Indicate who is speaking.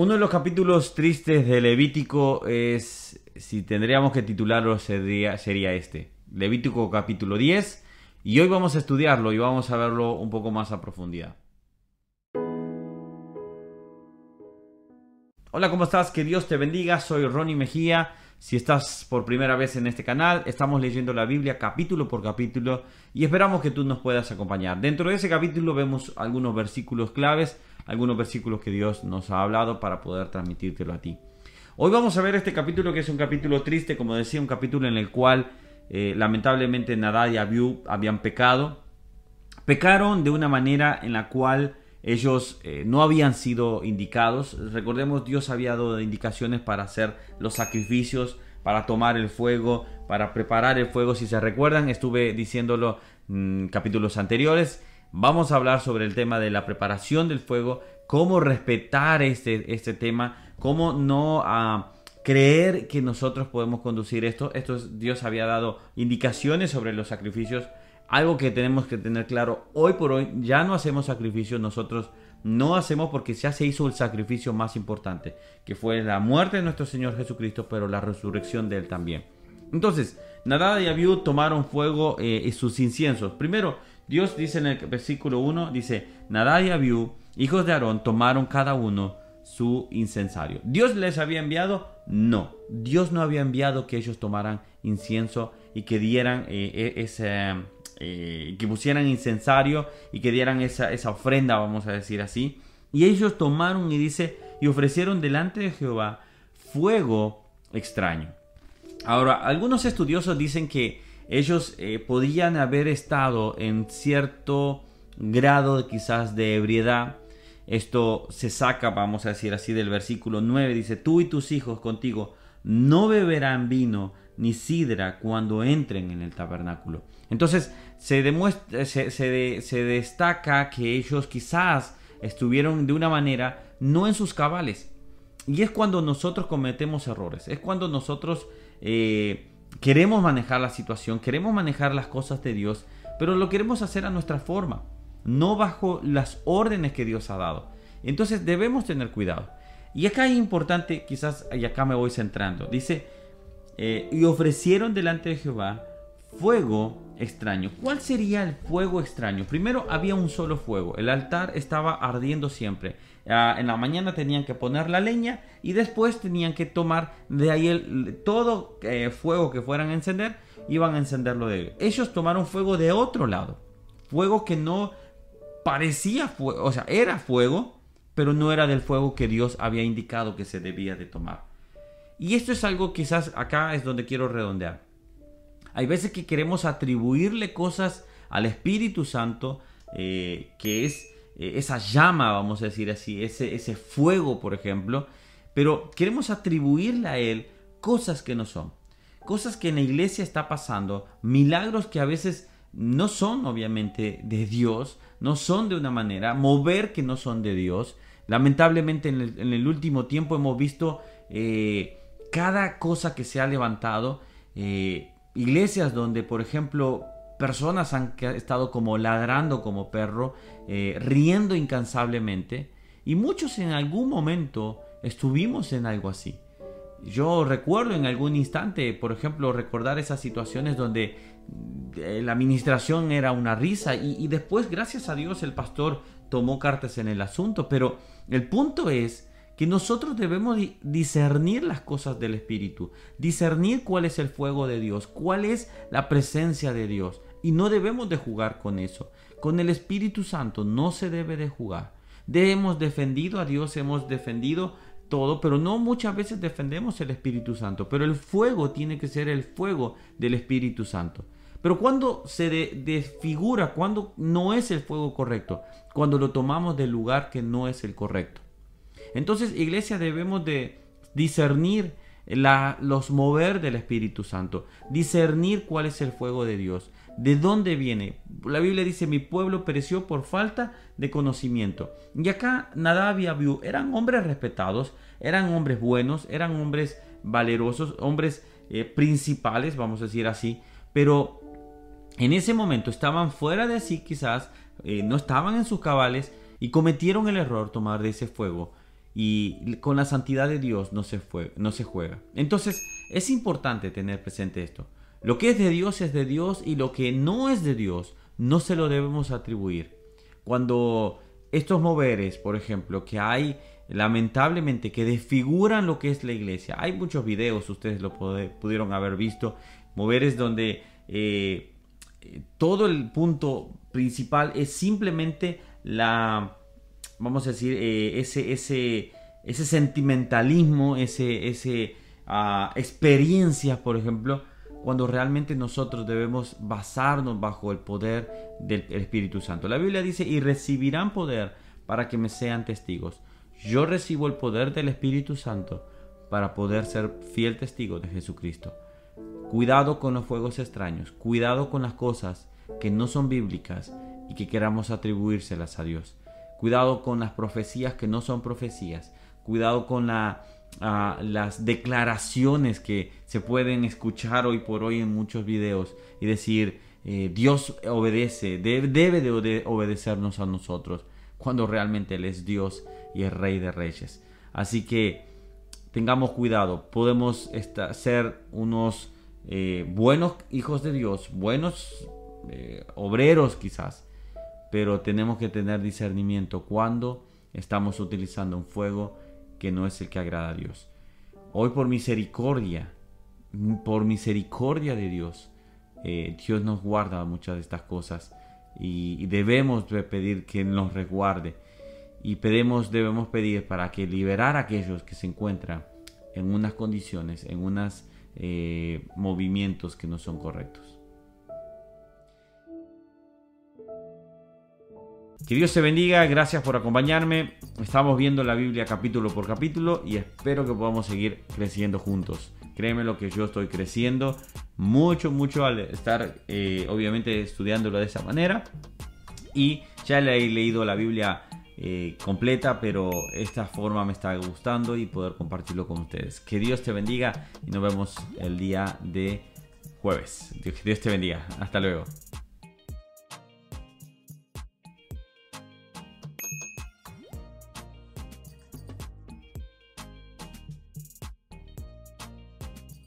Speaker 1: Uno de los capítulos tristes de Levítico es, si tendríamos que titularlo, sería, este. Levítico capítulo 10. Y hoy vamos a estudiarlo y vamos a verlo un poco más a profundidad. Hola, ¿cómo estás? Que Dios te bendiga. Soy Ronnie Mejía. Si estás por primera vez en este canal, estamos leyendo la Biblia capítulo por capítulo y esperamos que tú nos puedas acompañar. Dentro de ese capítulo vemos algunos versículos claves algunos versículos que Dios nos ha hablado para poder transmitírtelo a ti. Hoy vamos a ver este capítulo que es un capítulo triste, como decía, un capítulo en el cual eh, lamentablemente Nadad y Abiú habían pecado. Pecaron de una manera en la cual ellos eh, no habían sido indicados. Recordemos, Dios había dado indicaciones para hacer los sacrificios, para tomar el fuego, para preparar el fuego. Si se recuerdan, estuve diciéndolo en capítulos anteriores. Vamos a hablar sobre el tema de la preparación del fuego, cómo respetar este, este tema, cómo no ah, creer que nosotros podemos conducir esto. Dios había dado indicaciones sobre los sacrificios. Algo que tenemos que tener claro, hoy por hoy ya no hacemos sacrificios, nosotros no hacemos porque ya se hizo el sacrificio más importante, que fue la muerte de nuestro Señor Jesucristo, pero la resurrección de Él también. Entonces, Nadab y Abiú tomaron fuego eh, y sus inciensos. Primero, Dios dice en el versículo 1, dice, Nadab y Abiú, hijos de Aarón, tomaron cada uno su incensario. ¿Dios les había enviado? No. Dios no había enviado que ellos tomaran incienso y que dieran eh, e, ese... Eh, que pusieran incensario y que dieran esa, esa ofrenda, vamos a decir así. Y ellos tomaron y dice, y ofrecieron delante de Jehová fuego extraño. Ahora, algunos estudiosos dicen que ellos eh, podían haber estado en cierto grado quizás de ebriedad. Esto se saca, vamos a decir así, del versículo 9. Dice, tú y tus hijos contigo no beberán vino ni sidra cuando entren en el tabernáculo. Entonces se, demuestra, se, se destaca que ellos quizás estuvieron de una manera no en sus cabales. Y es cuando nosotros cometemos errores, es cuando nosotros eh, queremos manejar la situación, queremos manejar las cosas de Dios, pero lo queremos hacer a nuestra forma, no bajo las órdenes que Dios ha dado. Entonces debemos tener cuidado. Y acá es importante, quizás, y acá me voy centrando, dice, eh, y ofrecieron delante de Jehová fuego extraño. ¿Cuál sería el fuego extraño? Primero había un solo fuego, el altar estaba ardiendo siempre. Ah, en la mañana tenían que poner la leña y después tenían que tomar de ahí el, todo eh, fuego que fueran a encender, iban a encenderlo de ellos. Ellos tomaron fuego de otro lado, fuego que no parecía fuego, o sea, era fuego, pero no era del fuego que Dios había indicado que se debía de tomar. Y esto es algo quizás acá es donde quiero redondear. Hay veces que queremos atribuirle cosas al Espíritu Santo, eh, que es eh, esa llama, vamos a decir así, ese, ese fuego, por ejemplo, pero queremos atribuirle a Él cosas que no son. Cosas que en la iglesia está pasando, milagros que a veces no son obviamente de Dios, no son de una manera, mover que no son de Dios. Lamentablemente en el, último tiempo hemos visto eh, cada cosa que se ha levantado, iglesias donde, por ejemplo, personas han estado como ladrando como perro, eh, riendo incansablemente, y muchos en algún momento estuvimos en algo así. Yo recuerdo en algún instante, por ejemplo, recordar esas situaciones donde eh, la administración era una risa y, y después, gracias a Dios, el pastor tomó cartas en el asunto, pero el punto es que nosotros debemos discernir las cosas del Espíritu, discernir cuál es el fuego de Dios, cuál es la presencia de Dios. Y no debemos de jugar con eso. Con el Espíritu Santo no se debe de jugar. De hemos defendido a Dios, hemos defendido todo, pero no muchas veces defendemos el Espíritu Santo. Pero el fuego tiene que ser el fuego del Espíritu Santo. Pero cuando se desfigura, cuando no es el fuego correcto, cuando lo tomamos del lugar que no es el correcto. Entonces, iglesia, debemos de discernir los mover del Espíritu Santo, discernir cuál es el fuego de Dios, de dónde viene. La Biblia dice, mi pueblo pereció por falta de conocimiento. Y acá Nadab y Abiú eran hombres respetados, eran hombres buenos, eran hombres valerosos, hombres eh, principales, vamos a decir así, pero en ese momento estaban fuera de sí quizás, eh, no estaban en sus cabales y cometieron el error tomar de ese fuego y con la santidad de Dios no se, fue, no se juega. Entonces es importante tener presente esto. Lo que es de Dios es de Dios y lo que no es de Dios no se lo debemos atribuir. Cuando estos moveres, por ejemplo, que hay lamentablemente que desfiguran lo que es la iglesia. Hay muchos videos, ustedes lo pudieron haber visto, moveres donde eh, todo el punto principal es simplemente la, vamos a decir, eh, ese, ese, ese sentimentalismo, ese, ese uh, experiencias, por ejemplo, cuando realmente nosotros debemos basarnos bajo el poder del Espíritu Santo. La Biblia dice, y recibirán poder para que me sean testigos. Yo recibo el poder del Espíritu Santo para poder ser fiel testigo de Jesucristo. Cuidado con los fuegos extraños, cuidado con las cosas que no son bíblicas y que queramos atribuírselas a Dios. Cuidado con las profecías que no son profecías. Cuidado con las declaraciones que se pueden escuchar hoy por hoy en muchos videos y decir eh, Dios obedece, debe de obedecernos a nosotros cuando realmente Él es Dios y es Rey de Reyes. Así que tengamos cuidado, podemos ser unos eh, buenos hijos de Dios, buenos eh, obreros quizás, pero tenemos que tener discernimiento cuando estamos utilizando un fuego que no es el que agrada a Dios. Hoy por misericordia, por misericordia de Dios, eh, Dios nos guarda muchas de estas cosas y, debemos pedir que nos resguarde y pedimos, debemos pedir para que liberar a aquellos que se encuentran en unas condiciones, en unos eh, movimientos que no son correctos. Que Dios te bendiga, gracias por acompañarme. Estamos viendo la Biblia capítulo por capítulo y espero que podamos seguir creciendo juntos. Créeme lo que yo estoy creciendo mucho, mucho al estar eh, obviamente estudiándolo de esa manera. Y ya le he leído la Biblia eh, completa, pero esta forma me está gustando y poder compartirlo con ustedes. Que Dios te bendiga y nos vemos el día de jueves. Que Dios te bendiga. Hasta luego.